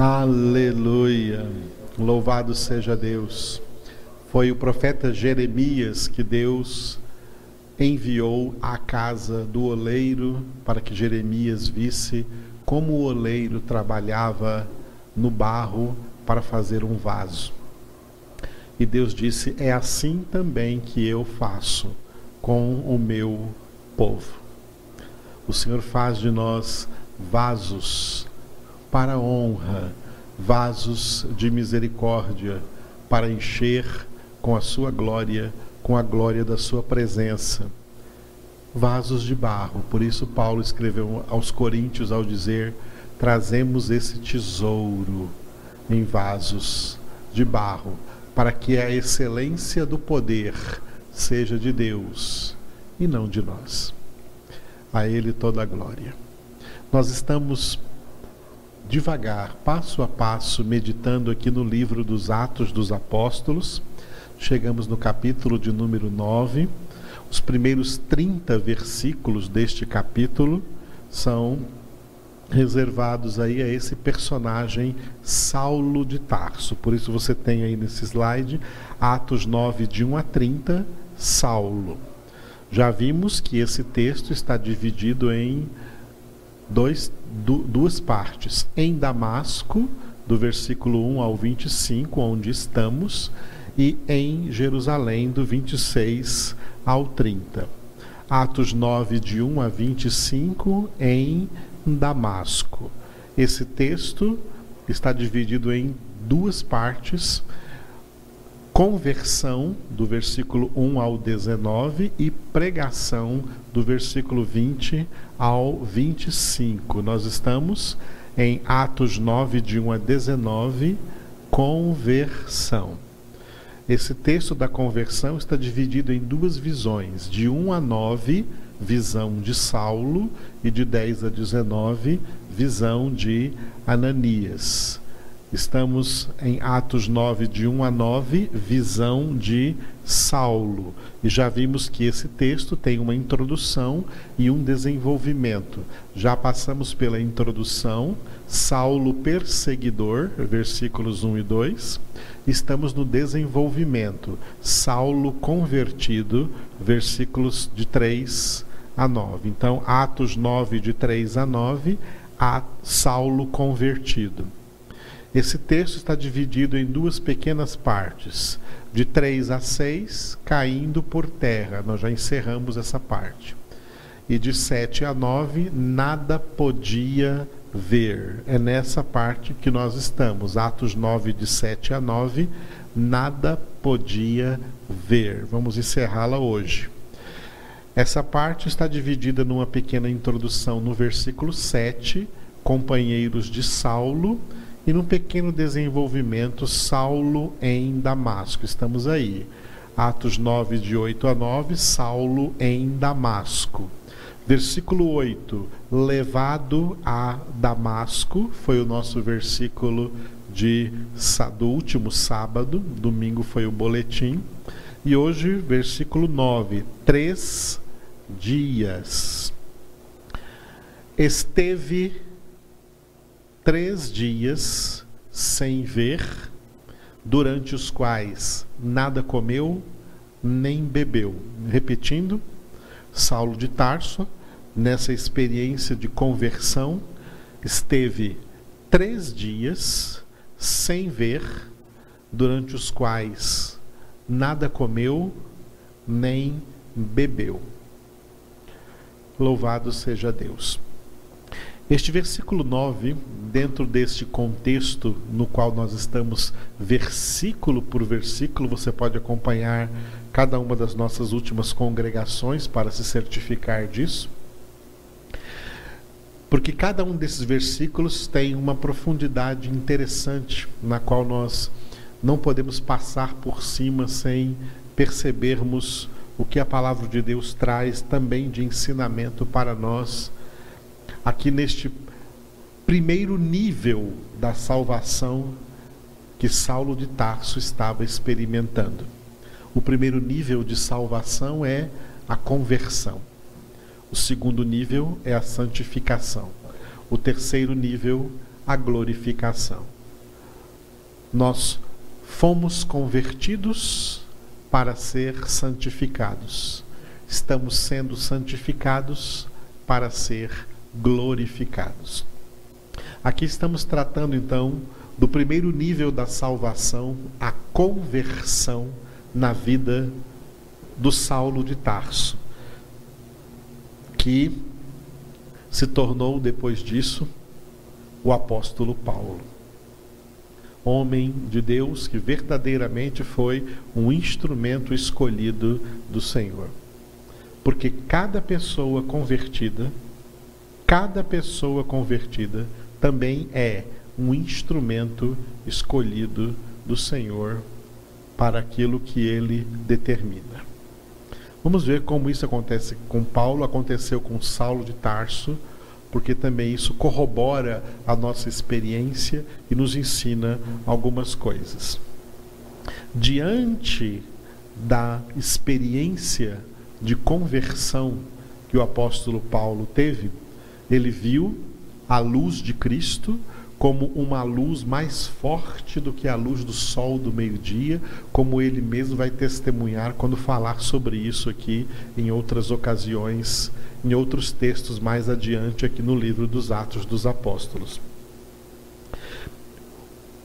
Aleluia. Louvado seja Deus. Foi o profeta Jeremias que Deus enviou à casa do oleiro para que Jeremias visse como o oleiro trabalhava no barro para fazer um vaso. E Deus disse: É assim também que eu faço com o meu povo. O Senhor faz de nós vasos para honra, vasos de misericórdia, para encher com a sua glória, com a glória da sua presença. Vasos de barro. Por isso Paulo escreveu aos Coríntios ao dizer: trazemos esse tesouro em vasos de barro, para que a excelência do poder seja de Deus e não de nós. A Ele toda a glória. Nós estamos devagar, passo a passo, meditando aqui no livro dos Atos dos Apóstolos. Chegamos no capítulo de número 9. Os primeiros 30 versículos deste capítulo são reservados aí a esse personagem Saulo de Tarso. Por isso você tem aí nesse slide Atos 9 de 1 a 30, Saulo. Já vimos que esse texto está dividido em dois, du, duas partes. Em Damasco, do versículo 1 ao 25, onde estamos, e em Jerusalém, do 26 ao 30. Atos 9, de 1 a 25, em Damasco. Esse texto está dividido em duas partes conversão, do versículo 1 ao 19, e pregação, do versículo 20 ao 25. Nós estamos em Atos 9, de 1 a 19, conversão. Esse texto da conversão está dividido em duas visões, de 1 a 9, visão de Saulo, e de 10 a 19, visão de Ananias. Estamos em Atos 9, de 1 a 9, visão de Saulo. E já vimos que esse texto tem uma introdução e um desenvolvimento. Já passamos pela introdução, Saulo perseguidor, versículos 1 e 2. Estamos no desenvolvimento, Saulo convertido, versículos de 3 a 9. Então, Atos 9, de 3 a 9, a Saulo convertido. Esse texto está dividido em duas pequenas partes, de 3 a 6, caindo por terra. Nós já encerramos essa parte. E de 7 a 9, nada podia ver. É nessa parte que nós estamos. Atos 9, de 7 a 9, nada podia ver. Vamos encerrá-la hoje. Essa parte está dividida numa pequena introdução no versículo 7, companheiros de Saulo e num pequeno desenvolvimento, Saulo em Damasco. Estamos aí. Atos 9, de 8 a 9, Saulo em Damasco. Versículo 8, levado a Damasco, foi o nosso versículo de, do último sábado, domingo foi o boletim. E hoje, versículo 9, três dias. Esteve três dias sem ver, durante os quais nada comeu nem bebeu. Repetindo, Saulo de Tarso, nessa experiência de conversão, esteve três dias sem ver, durante os quais nada comeu nem bebeu. Louvado seja Deus. Este versículo 9, dentro deste contexto no qual nós estamos, versículo por versículo, você pode acompanhar cada uma das nossas últimas congregações para se certificar disso. Porque cada um desses versículos tem uma profundidade interessante, na qual nós não podemos passar por cima sem percebermos o que a palavra de Deus traz também de ensinamento para nós aqui neste primeiro nível da salvação que Saulo de Tarso estava experimentando. O primeiro nível de salvação é a conversão. O segundo nível é a santificação. O terceiro nível, a glorificação. Nós fomos convertidos para ser santificados. Estamos sendo santificados para ser glorificados. Aqui estamos tratando então do primeiro nível da salvação, a conversão na vida do Saulo de Tarso, que se tornou depois disso o apóstolo Paulo. Homem de Deus que verdadeiramente foi um instrumento escolhido do Senhor. Porque cada pessoa convertida, cada pessoa convertida também é um instrumento escolhido do Senhor para aquilo que ele determina. Vamos ver como isso acontece com Paulo, aconteceu com Saulo de Tarso, porque também isso corrobora a nossa experiência e nos ensina algumas coisas. Diante da experiência de conversão que o apóstolo Paulo teve, ele viu a luz de Cristo como uma luz mais forte do que a luz do sol do meio-dia, como ele mesmo vai testemunhar quando falar sobre isso aqui em outras ocasiões, em outros textos mais adiante aqui no livro dos Atos dos Apóstolos.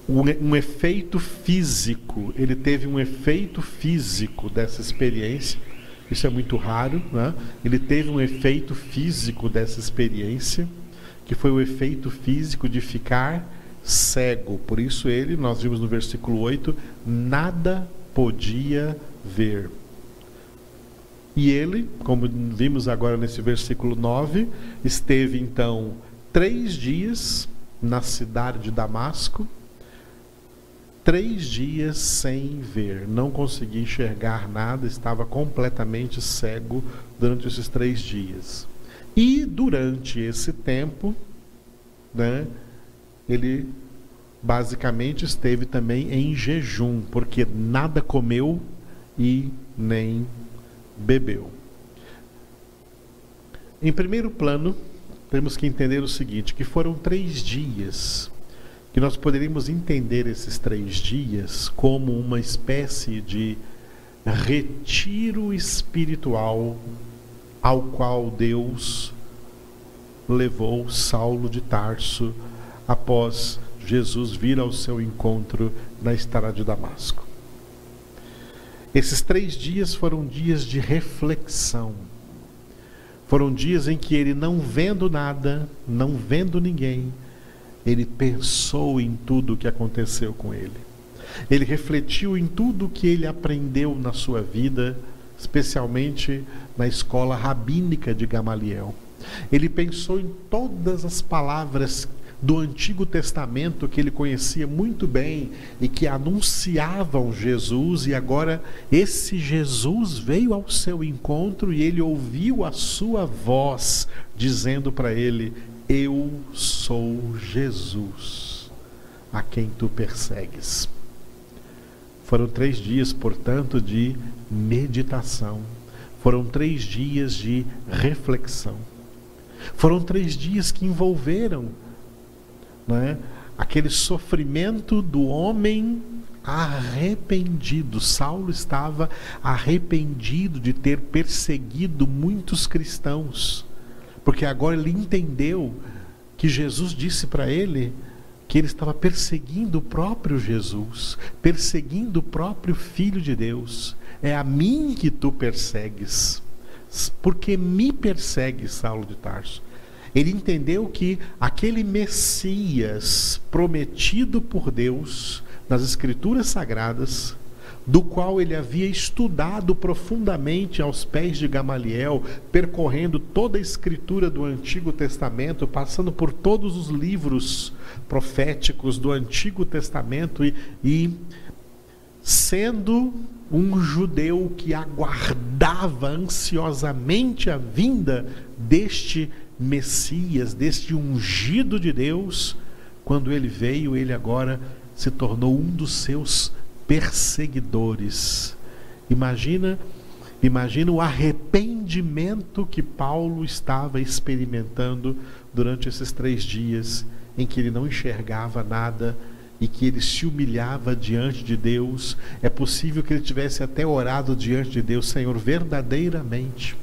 Um, efeito físico, ele teve um efeito físico dessa experiência, isso é muito raro, né? ele teve um efeito físico dessa experiência que foi o efeito físico de ficar cego. Por isso ele, nós vimos no versículo 8, nada podia ver. E ele, como vimos agora nesse versículo 9, esteve então três dias na cidade de Damasco, três dias sem ver, não conseguia enxergar nada, estava completamente cego durante esses três dias. E durante esse tempo, né, ele basicamente esteve também em jejum, porque nada comeu e nem bebeu. Em primeiro plano, temos que entender o seguinte: que foram três dias, que nós poderíamos entender esses três dias como uma espécie de retiro espiritual ao qual Deus levou Saulo de Tarso após Jesus vir ao seu encontro na estrada de Damasco. Esses três dias foram dias de reflexão. Foram dias em que ele, não vendo nada, não vendo ninguém, ele pensou em tudo o que aconteceu com ele. Ele refletiu em tudo o que ele aprendeu na sua vida especialmente na escola rabínica de Gamaliel. Ele pensou em todas as palavras do Antigo Testamento que ele conhecia muito bem e que anunciavam Jesus, e agora esse Jesus veio ao seu encontro e ele ouviu a sua voz dizendo para ele: Eu sou Jesus, a quem tu persegues. Foram três dias, portanto, de meditação. Foram três dias de reflexão. Foram três dias que envolveram né, aquele sofrimento do homem arrependido. Saulo estava arrependido de ter perseguido muitos cristãos, porque agora ele entendeu que Jesus disse para ele que ele estava perseguindo o próprio Jesus, perseguindo o próprio Filho de Deus. É a mim que tu persegues. Porque me persegue, Saulo de Tarso. Ele entendeu que aquele Messias prometido por Deus nas Escrituras Sagradas do qual ele havia estudado profundamente aos pés de Gamaliel, percorrendo toda a escritura do Antigo Testamento, passando por todos os livros proféticos do Antigo Testamento e, e sendo um judeu que aguardava ansiosamente a vinda deste Messias, deste ungido de Deus, quando ele veio, ele agora se tornou um dos seus perseguidores. Imagina, imagina o arrependimento que Paulo estava experimentando durante esses três dias em que ele não enxergava nada e que ele se humilhava diante de Deus. É possível que ele tivesse até orado diante de Deus, Senhor, verdadeiramente,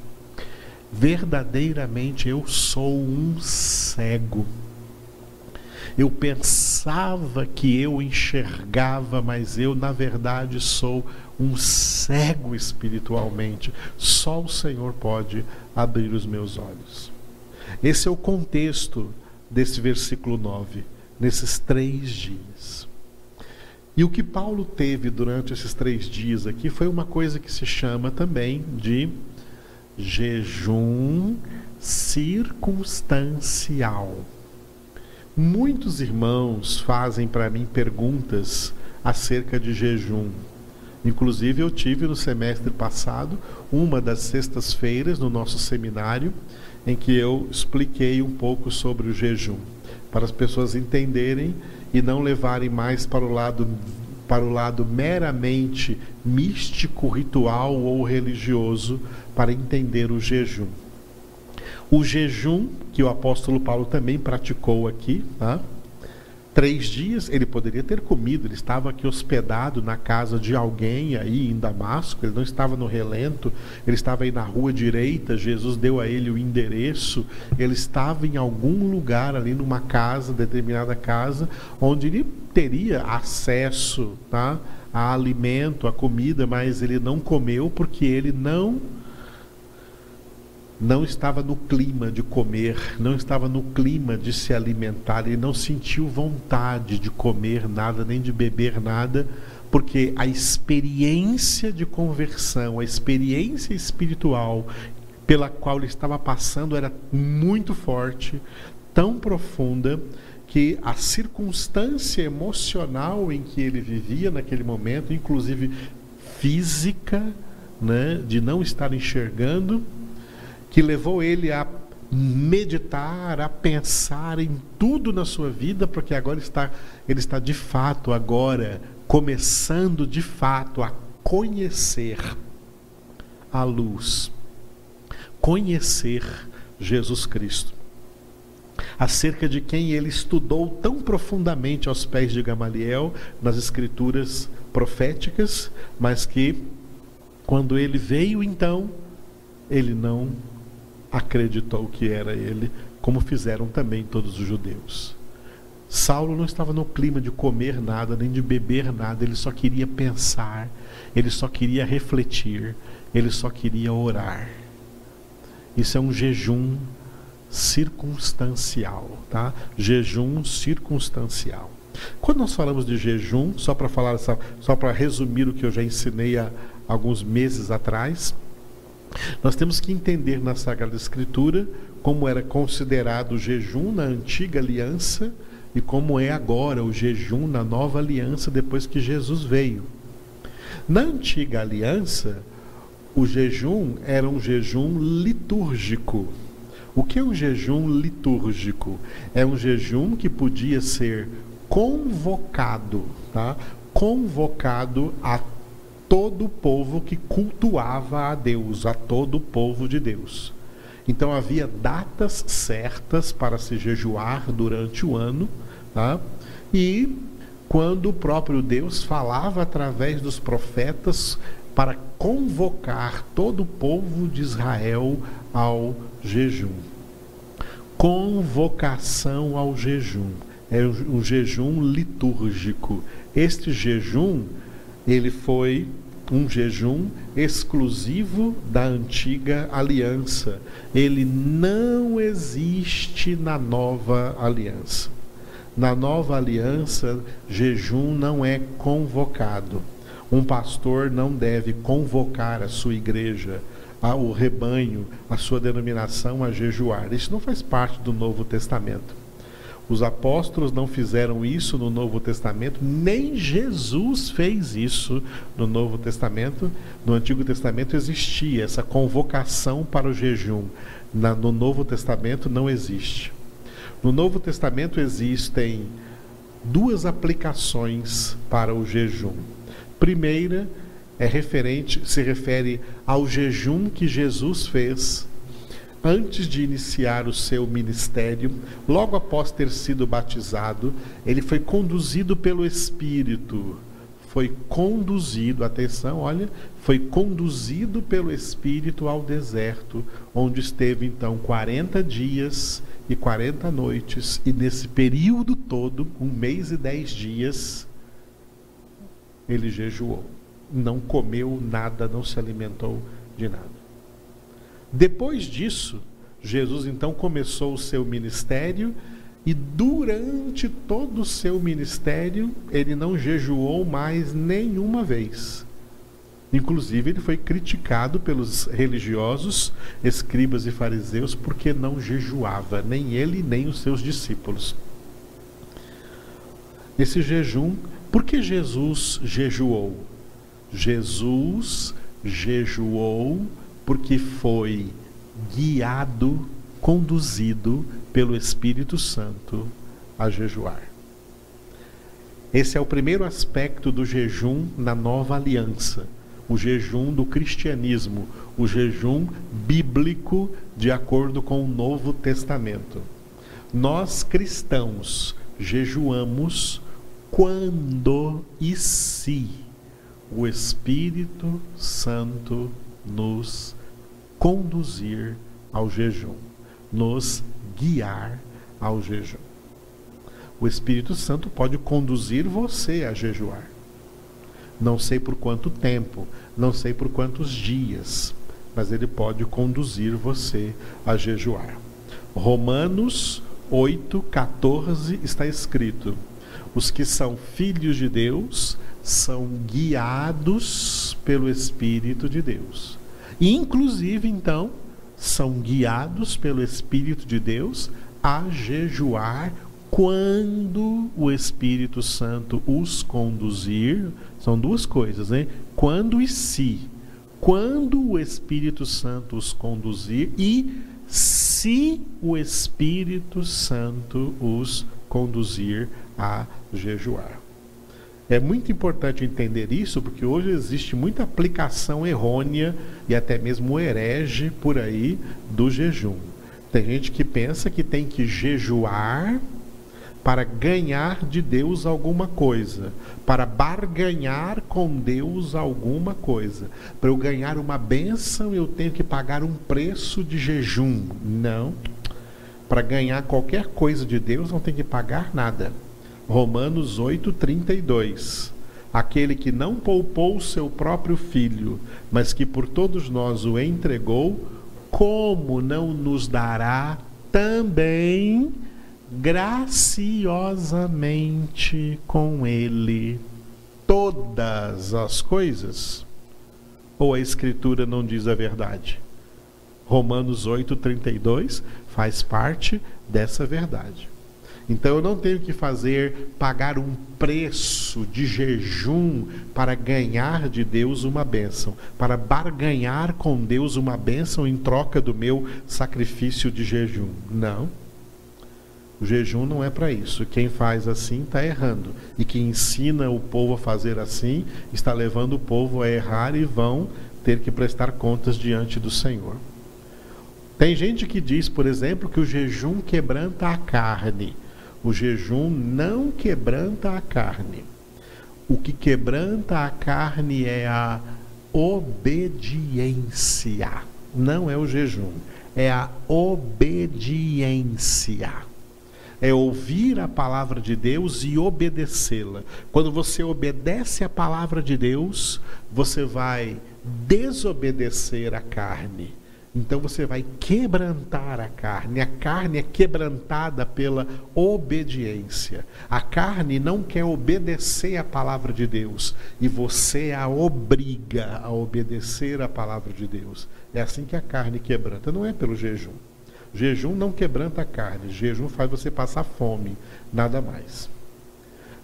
verdadeiramente eu sou um cego. Eu pensava que eu enxergava, mas eu, na verdade, sou um cego espiritualmente. Só o Senhor pode abrir os meus olhos. Esse é o contexto desse versículo 9, nesses três dias. E o que Paulo teve durante esses três dias aqui foi uma coisa que se chama também de jejum circunstancial. Muitos irmãos fazem para mim perguntas acerca de jejum. Inclusive, eu tive no semestre passado uma das sextas-feiras no nosso seminário em que eu expliquei um pouco sobre o jejum, para as pessoas entenderem e não levarem mais para o lado para o lado meramente místico, ritual ou religioso para entender o jejum. O jejum que o apóstolo Paulo também praticou aqui, tá? três dias ele poderia ter comido, ele estava aqui hospedado na casa de alguém aí em Damasco, ele não estava no relento, ele estava aí na rua direita, Jesus deu a ele o endereço, ele estava em algum lugar ali numa casa, determinada casa, onde ele teria acesso tá, a alimento, a comida, mas ele não comeu porque ele não não estava no clima de comer, não estava no clima de se alimentar, ele não sentiu vontade de comer nada, nem de beber nada, porque a experiência de conversão, a experiência espiritual pela qual ele estava passando era muito forte, tão profunda, que a circunstância emocional em que ele vivia naquele momento, inclusive física, né, de não estar enxergando, que levou ele a meditar, a pensar em tudo na sua vida, porque agora está ele está de fato agora começando de fato a conhecer a luz, conhecer Jesus Cristo, acerca de quem ele estudou tão profundamente aos pés de Gamaliel nas escrituras proféticas, mas que quando ele veio então, ele não acreditou que era ele, como fizeram também todos os judeus. Saulo não estava no clima de comer nada, nem de beber nada, ele só queria pensar, ele só queria refletir, ele só queria orar. Isso é um jejum circunstancial, tá? Jejum circunstancial. Quando nós falamos de jejum, só para falar, só para resumir o que eu já ensinei há alguns meses atrás, nós temos que entender na Sagrada Escritura como era considerado o jejum na antiga aliança e como é agora o jejum na nova aliança depois que Jesus veio. Na antiga aliança, o jejum era um jejum litúrgico. O que é um jejum litúrgico? É um jejum que podia ser convocado, tá? Convocado a todo o povo que cultuava a Deus, a todo o povo de Deus. Então havia datas certas para se jejuar durante o ano, tá? e quando o próprio Deus falava através dos profetas para convocar todo o povo de Israel ao jejum. Convocação ao jejum. É um jejum litúrgico. Este jejum, ele foi um jejum exclusivo da antiga aliança. Ele não existe na nova aliança. Na nova aliança, jejum não é convocado. Um pastor não deve convocar a sua igreja, o rebanho, a sua denominação a jejuar. Isso não faz parte do Novo Testamento. Os apóstolos não fizeram isso no Novo Testamento, nem Jesus fez isso no Novo Testamento. No Antigo Testamento existia essa convocação para o jejum. Na, no Novo Testamento não existe. No Novo Testamento existem duas aplicações para o jejum. Primeira é referente, se refere ao jejum que Jesus fez antes de iniciar o seu ministério, logo após ter sido batizado, ele foi conduzido pelo Espírito. Foi conduzido, atenção, olha, foi conduzido pelo Espírito ao deserto, onde esteve então 40 dias e 40 noites, e nesse período todo, um mês e dez dias, ele jejuou. Não comeu nada, não se alimentou de nada. Depois disso, Jesus então começou o seu ministério e durante todo o seu ministério ele não jejuou mais nenhuma vez. Inclusive, ele foi criticado pelos religiosos, escribas e fariseus, porque não jejuava, nem ele nem os seus discípulos. Esse jejum, por que Jesus jejuou? Jesus jejuou porque foi guiado, conduzido pelo Espírito Santo a jejuar. Esse é o primeiro aspecto do jejum na nova aliança, o jejum do cristianismo, o jejum bíblico de acordo com o Novo Testamento. Nós cristãos jejuamos quando e se o Espírito Santo nos conduzir ao jejum, nos guiar ao jejum. O Espírito Santo pode conduzir você a jejuar. Não sei por quanto tempo, não sei por quantos dias, mas ele pode conduzir você a jejuar. Romanos 8, 14 está escrito: Os que são filhos de Deus são guiados pelo Espírito de Deus. Inclusive, então, são guiados pelo Espírito de Deus a jejuar quando o Espírito Santo os conduzir. São duas coisas, né? Quando e se. Quando o Espírito Santo os conduzir e se o Espírito Santo os conduzir a jejuar. É muito importante entender isso, porque hoje existe muita aplicação errônea e até mesmo herege por aí do jejum. Tem gente que pensa que tem que jejuar para ganhar de Deus alguma coisa, para barganhar com Deus alguma coisa. Para eu ganhar uma bênção, eu tenho que pagar um preço de jejum. Não. Para ganhar qualquer coisa de Deus, não tem que pagar nada. Romanos 8:32. Aquele que não poupou seu próprio filho, mas que por todos nós o entregou, como não nos dará também graciosamente com ele todas as coisas? Ou a escritura não diz a verdade? Romanos 8:32 faz parte dessa verdade. Então eu não tenho que fazer pagar um preço de jejum para ganhar de Deus uma bênção, para barganhar com Deus uma bênção em troca do meu sacrifício de jejum. Não. O jejum não é para isso. Quem faz assim está errando. E quem ensina o povo a fazer assim está levando o povo a errar e vão ter que prestar contas diante do Senhor. Tem gente que diz, por exemplo, que o jejum quebranta a carne. O jejum não quebranta a carne. O que quebranta a carne é a obediência. Não é o jejum, é a obediência. É ouvir a palavra de Deus e obedecê-la. Quando você obedece a palavra de Deus, você vai desobedecer a carne então você vai quebrantar a carne. A carne é quebrantada pela obediência. A carne não quer obedecer a palavra de Deus e você a obriga a obedecer a palavra de Deus. É assim que a carne quebranta, não é pelo jejum. jejum não quebranta a carne, jejum faz você passar fome, nada mais.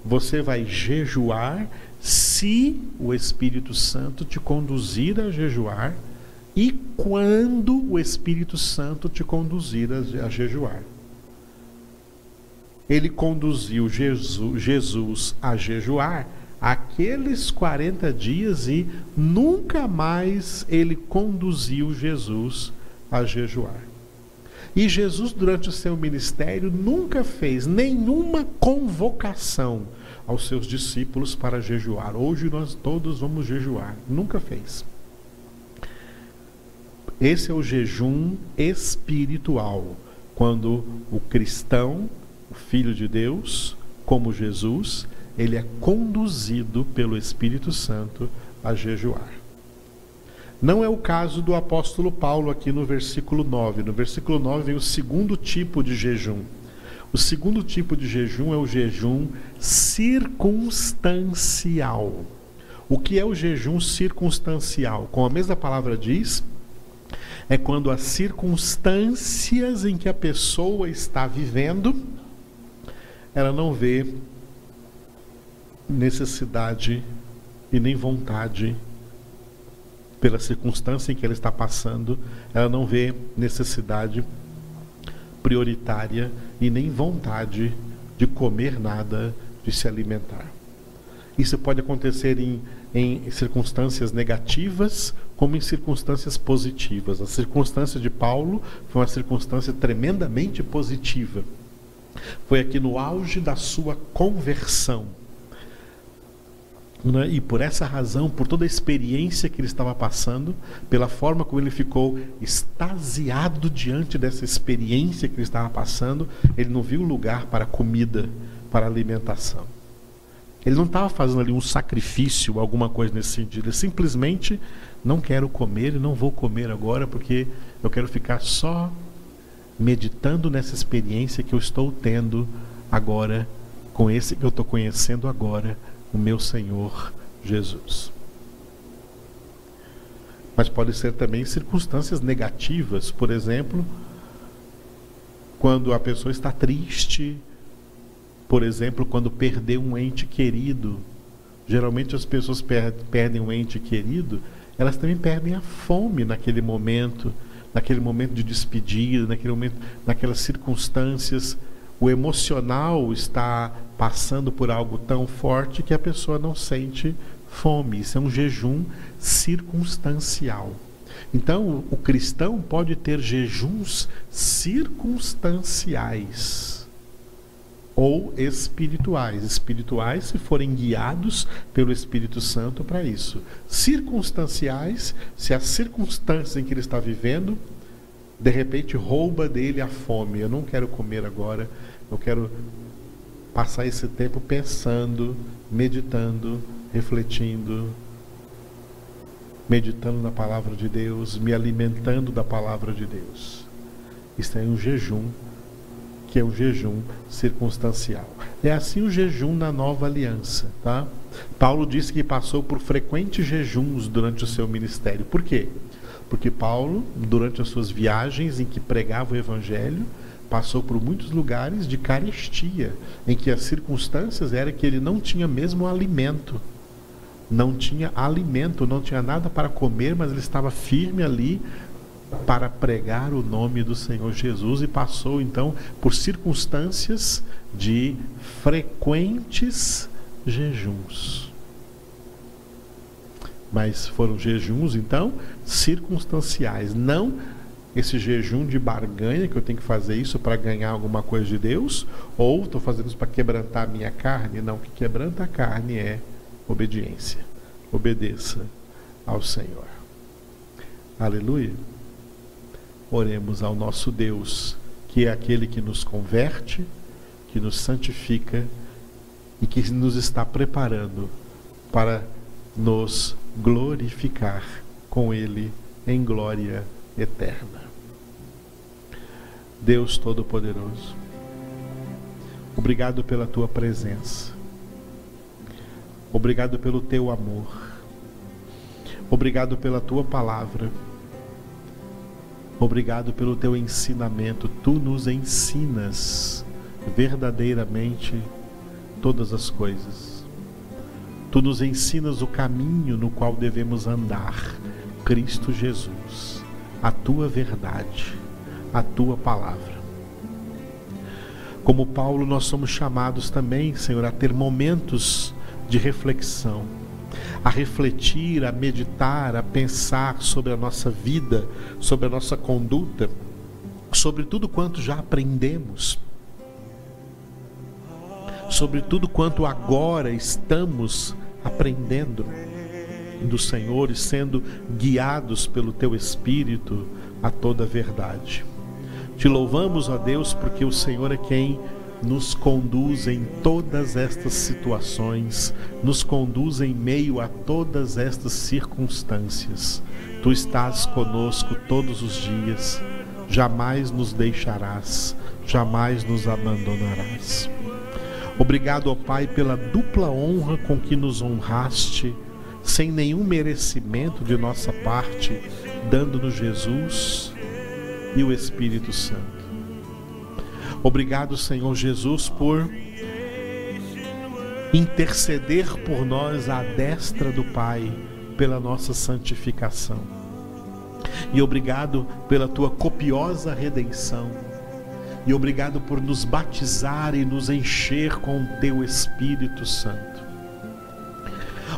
Você vai jejuar se o Espírito Santo te conduzir a jejuar e quando o Espírito Santo te conduzir a, a jejuar. Ele conduziu Jesus, Jesus a jejuar aqueles 40 dias e nunca mais ele conduziu Jesus a jejuar. E Jesus, durante o seu ministério, nunca fez nenhuma convocação aos seus discípulos para jejuar. Hoje nós todos vamos jejuar. Nunca fez. Esse é o jejum espiritual, quando o cristão, o filho de Deus, como Jesus, ele é conduzido pelo Espírito Santo a jejuar. Não é o caso do apóstolo Paulo aqui no versículo 9. No versículo 9 vem o segundo tipo de jejum. O segundo tipo de jejum é o jejum circunstancial. O que é o jejum circunstancial? Como a mesma palavra diz, é quando as circunstâncias em que a pessoa está vivendo, ela não vê necessidade e nem vontade pela circunstância em que ela está passando, ela não vê necessidade prioritária e nem vontade de comer nada, de se alimentar. Isso pode acontecer em, em circunstâncias negativas, como em circunstâncias positivas. A circunstância de Paulo foi uma circunstância tremendamente positiva. Foi aqui no auge da sua conversão né? E por essa razão, por toda a experiência que ele estava passando, pela forma como ele ficou extasiado diante dessa experiência que ele estava passando, ele não viu lugar para comida, para alimentação. Ele não estava fazendo ali um sacrifício, alguma coisa nesse sentido. Ele simplesmente não quero comer e não vou comer agora porque eu quero ficar só meditando nessa experiência que eu estou tendo agora, com esse que eu estou conhecendo agora o meu Senhor Jesus. Mas pode ser também circunstâncias negativas, por exemplo, quando a pessoa está triste, por exemplo, quando perdeu um ente querido. Geralmente as pessoas perdem um ente querido, elas também perdem a fome naquele momento, naquele momento de despedida, naquele momento, naquelas circunstâncias o emocional está passando por algo tão forte que a pessoa não sente fome. Isso é um jejum circunstancial. Então, o cristão pode ter jejuns circunstanciais ou espirituais. Espirituais, se forem guiados pelo Espírito Santo para isso. Circunstanciais, se as circunstâncias em que ele está vivendo de repente rouba dele a fome. Eu não quero comer agora, eu quero passar esse tempo pensando, meditando, refletindo, meditando na palavra de Deus, me alimentando da palavra de Deus. Isso é um jejum, que é um jejum circunstancial. É assim o jejum na nova aliança, tá? Paulo disse que passou por frequentes jejuns durante o seu ministério. Por quê? Porque Paulo, durante as suas viagens em que pregava o evangelho, passou por muitos lugares de carestia, em que as circunstâncias era que ele não tinha mesmo alimento. Não tinha alimento, não tinha nada para comer, mas ele estava firme ali para pregar o nome do Senhor Jesus e passou então por circunstâncias de frequentes jejuns. Mas foram jejuns então circunstanciais, não esse jejum de barganha que eu tenho que fazer isso para ganhar alguma coisa de Deus, ou estou fazendo isso para quebrantar a minha carne. Não, o que quebranta a carne é obediência. Obedeça ao Senhor. Aleluia. Oremos ao nosso Deus, que é aquele que nos converte, que nos santifica e que nos está preparando para nos glorificar com Ele em glória eterna. Deus Todo-Poderoso, obrigado pela tua presença, obrigado pelo teu amor, obrigado pela tua palavra, obrigado pelo teu ensinamento. Tu nos ensinas verdadeiramente todas as coisas. Tu nos ensinas o caminho no qual devemos andar, Cristo Jesus, a tua verdade a tua palavra. Como Paulo, nós somos chamados também, Senhor, a ter momentos de reflexão, a refletir, a meditar, a pensar sobre a nossa vida, sobre a nossa conduta, sobre tudo quanto já aprendemos, sobre tudo quanto agora estamos aprendendo do Senhor e sendo guiados pelo teu Espírito a toda a verdade. Te louvamos, ó Deus, porque o Senhor é quem nos conduz em todas estas situações, nos conduz em meio a todas estas circunstâncias. Tu estás conosco todos os dias, jamais nos deixarás, jamais nos abandonarás. Obrigado, ó Pai, pela dupla honra com que nos honraste, sem nenhum merecimento de nossa parte, dando-nos Jesus e o Espírito Santo. Obrigado, Senhor Jesus, por interceder por nós à destra do Pai pela nossa santificação. E obrigado pela tua copiosa redenção. E obrigado por nos batizar e nos encher com o teu Espírito Santo.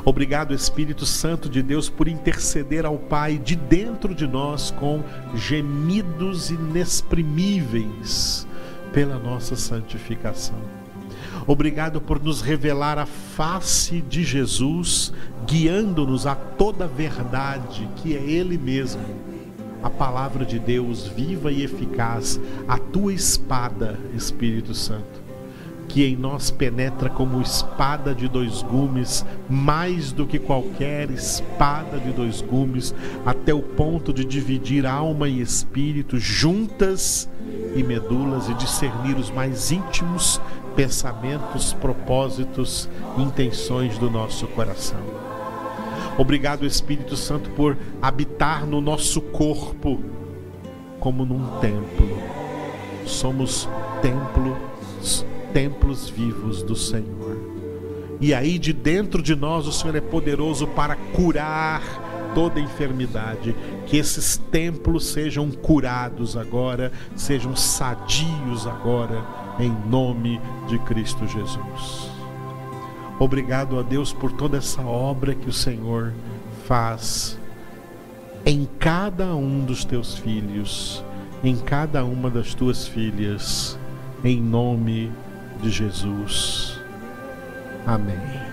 Obrigado, Espírito Santo de Deus, por interceder ao Pai de dentro de nós com gemidos inexprimíveis pela nossa santificação. Obrigado por nos revelar a face de Jesus, guiando-nos a toda a verdade, que é Ele mesmo, a palavra de Deus viva e eficaz, a tua espada, Espírito Santo, que em nós penetra como espada de dois gumes, mais do que qualquer espada de dois gumes, até o ponto de dividir alma e espírito juntas e medulas e discernir os mais íntimos pensamentos, propósitos, intenções do nosso coração. Obrigado, Espírito Santo, por habitar no nosso corpo como num templo. Somos templos, templos vivos do Senhor. E aí de dentro de nós o Senhor é poderoso para curar toda enfermidade, que esses templos sejam curados agora, sejam sadios agora, em nome de Cristo Jesus. Obrigado a Deus por toda essa obra que o Senhor faz em cada um dos teus filhos, em cada uma das tuas filhas, em nome de Jesus. Amém.